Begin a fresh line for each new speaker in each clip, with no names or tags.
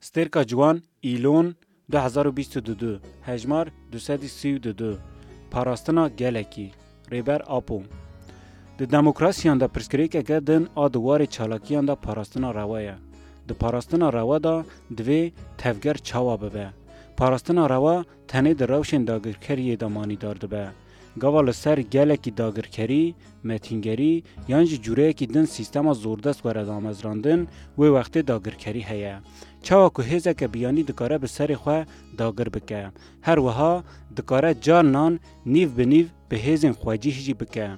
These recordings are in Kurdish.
Stêrka Ciwan, Îlon, du hezar û bîst û du du, hejmar, du sed û sî û du du, Parastina gelekî, Rêber Apo, Di demokrasiyan de pirsgirêkeke din a di warê çalakiyan de parastina rewe ye. Di parastina rewe de divê tevger çawa bibe? Parastina rewe tenê di rewşên dagirkeriyê de manîdar dibe. Gava li ser gelekî dagirkerî, metîngerî yan jî cûreyekî din sîstema zordest were damezrandin, wê wextê dagirkerî heye. Çawa ku hêzeke biyanî dikare bi serê xwe dagir bike, her wiha dikare carinan nîv bi nîv bi hêzên xwecîh jî bike.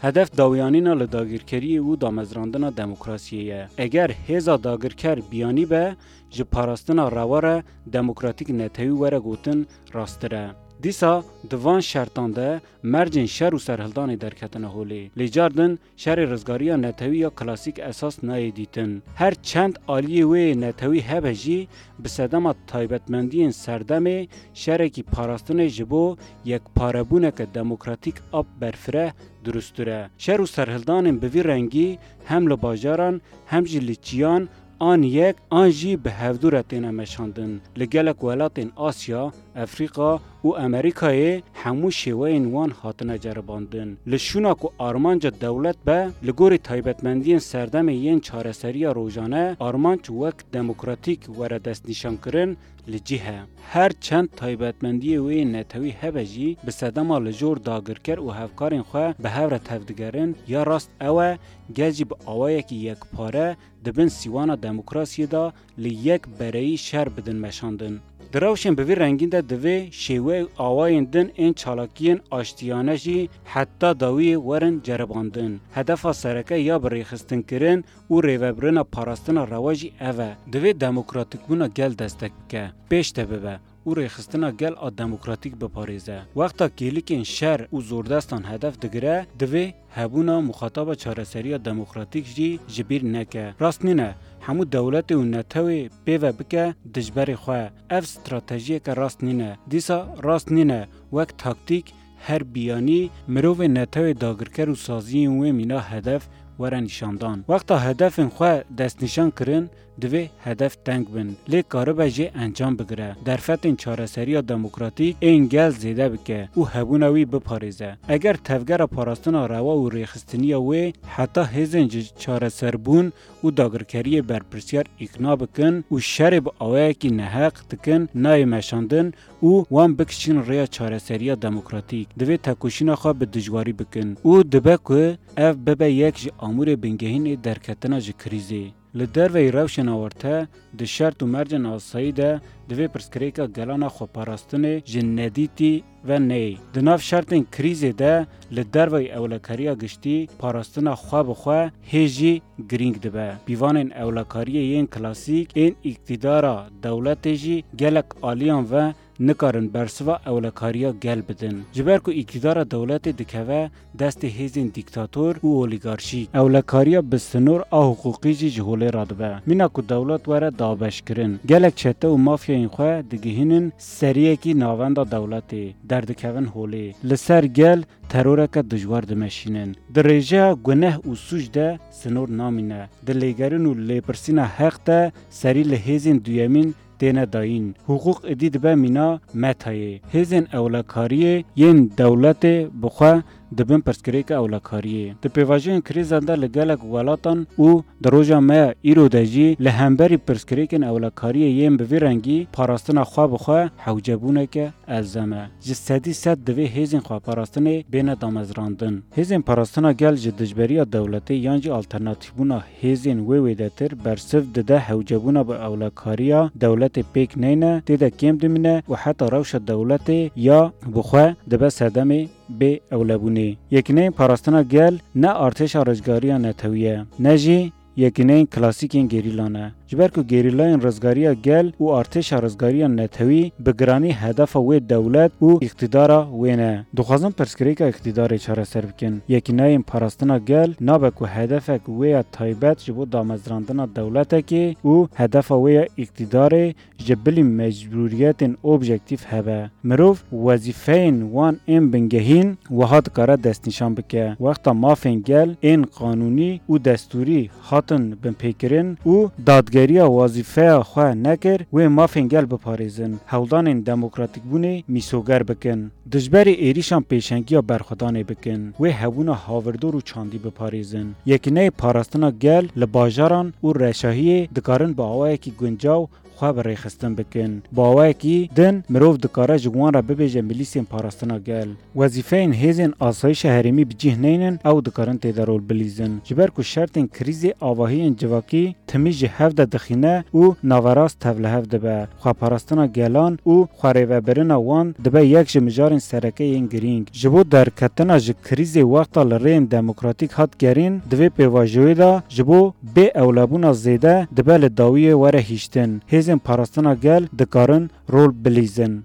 Hedef dawiyanîna li dagîrkeriyê û damezrandina demokrasiyê ye. Eger hêza dagirker biyanî be, ji parastina rewa re demokratîk netewî were gotin rastir e. Dîsa di van şertan de mercên şer û serhildanê derketine holê. Lê car din şerê rizgariya netewî ya klasîk esas nayê dîtin. Her çend aliyê wê yê netewî hebe jî Bi sedema taybetmendiyên serdemê şerekî parastinê ji bo yekparebûneke demokratîk a berfireh dirûstir e. Şer û serhildanên bi vî rengî hem li bajaran hem jî li çiyan an yek an jî bi hevdû re têne meşandin. Li gelek welatên Asya, Efrîqa û Amerîkayê hemû şêweyên wan hatine ceribandin. Li şûna ku armanca dewlet be, li gorî taybetmendiyên serdemê yên çareseriya rojane, armanc wek demokratîk were destnîşankirin li cih e. Her çend taybetmendiyê wê yên netewî hebe jî, bi sedema lijor dagirker û hevkarên xwe bi hev re tevdigerin, ya rast ew e, gel jî bi awayekî yekpare di bin sîwana demokrasiyê de Li yek bereyî şer bidin meşandin. Di rewşên bi vî rengîn de divê şêwe û awayên din ên çalakiyên aştiyane jî heta dawiyê werin ceribandin. Hedefa sereke ya bi rêxistinkirin û rêvebirina parastina rewa jî ev e. Divê demokratîkbûna gel destek bike, pêş de bibe. û rêxistina gel a demokratîk biparêze. Wexta kêlikên şer û zordestan hedef digire, divê hebûna muxataba çareseriya demokratîk jî ji bîr neke. Rast nîne hemû dewletê û netewê pêve bike dijberê xwe. Ev stratejiyeke rast nîne. Dîsa rast nîne wek taktîk her biyanî mirovên netewê dagirker û saziyên wê mîna hedef were nîşandan. Wexta hedefên xwe destnîşan kirin, Divê hedef teng bin, lê karibe jê encam bigire, derfetên çareseriya demokratîk ên gel zêde bike û hebûna wî biparêze. Eger tevgera parastina rewa û rêxistiniya wê heta hêzên ji çareserbûn û dagirkeriyê berpirsyar îkna bikin û şerê bi awayekî neheq dikin nayê meşandin û wan bikişîn rêya çareseriya demokratîk, divê tekoşîna xwe bi dijwarî bikin û dibe ku ev bibe yek ji amûrê bingehîn ê derketina ji krîzê. Li derveyî rewşên awarte di şert û mercên asayî de divê pirsgirêka gelana xweparastinê ji nedîtî ve neyê. Di nav şertên krîzê de li derveyî ewlekariya giştî parastina xwe bi xwe hê jî girîng dibe. Pîvanên ewlekariyê yên klasîk ên îktîdara dewletê jî gelek aliyan ve nikarin bersiva ewlekariya gel bidin. Ji ber ku îktîdara dewletê dikeve destê hêzên dîktator û olîgarşîk, ewlekariya bi sinor a hiqûqî jî ji holê re dibe. Mîna ku dewlet were dabeşkirin, gelek çete û mafyayên xwe digihînin seriyekî navenda dewletê, derdikevin holê. Li ser gel teroreke dijwar dimeşînin. Di rêjeya guneh û sûc de sinor namîne. Di lêgerin û lêpirsîna heq de serî li hêzên duyemîn têne dayîn. Hiqûq êdî dibe mîna metayê hêzên ewlekariyê yên dewletê bi xwe dibin pirsgirêka ewlekariyê. Di pêvajoyên krîzan de li gelek welatan û di roja me ya îro de jî li hemberî pirsgirêkên ewlekariyê yên bi vî rengî parastina xwe bi xwe hewcebûneke elzem e. Ji sedî sed divê hêzên xweparastinê bêne damezrandin. Hêzên parastina gel ji dijberiya dewletê yan jî alternatîfbûna hêzên wê wêdetir bersiv dide hewcebûna bi ewlekariya dewletê pêk neyne tê de kêm dimîne û heta rewşa dewletê ya bi xwe dibe sedemê bê ewlebûnê. Yekîneyên parastina gel ne artêşa rizgariya netewî ye ne jî yekîneyên klasîkên gerîla ne. Ji ber ku gerîlayên rizgariya gel û artêşa rizgariya netewî bi giranî hedefa wê dewlet û îqtîdara wê ne. Dixwazin pirsgirêka îqtîdarê çareser bikin. Yekîneyên Parastina Gel nabe ku hedefek wê ya taybet ji bo damezrandina dewletekê û hedefa wê ya îqtîdarê ji bilî mecbûriyetên objektîf hebe. Mirov wezîfeyên wan ên bingehîn wiha dikare destnîşan bike, Wexta mafên gel ên qanûnî û destûrî hatin binpêkirin û dadgeriya wazîfeya xwe nekir wê mafên gel biparêzin, hewldanên demokratîkbûnê mîsoger bikin, dijberê êrîşan pêşengiya berxwedanê bikin, wê hebûna havirdor û çandî biparêzin. Yekîneyê parastina gel li bajaran û reşahiyê dikarin bi awayekî guncaw xwe bi rêxistin bikin. Bawekî din mirov dikare ji wan re bibêje milîsên parastina gel, wezîfeyên hêzên asayîşa herêmî bi cih neynin ew dikarin tê de rol bilîzin. Ji ber ku şertên krîzê avahiyên civakî timî ji hev de dixîne û naverast tevlihev dibe, xweparastina gelan û xwerêvebirina wan dibe yek ji mijarên sereke yên girîng. Ji bo derketina ji krîzê wexta li rêyên demokratîk hat gerîn di vê pêvajoyê de ji bo Bê ewlebûna zêde dibe li dawiyê were hiştin. Hêzên parastina gel dikarin rol bilîzin.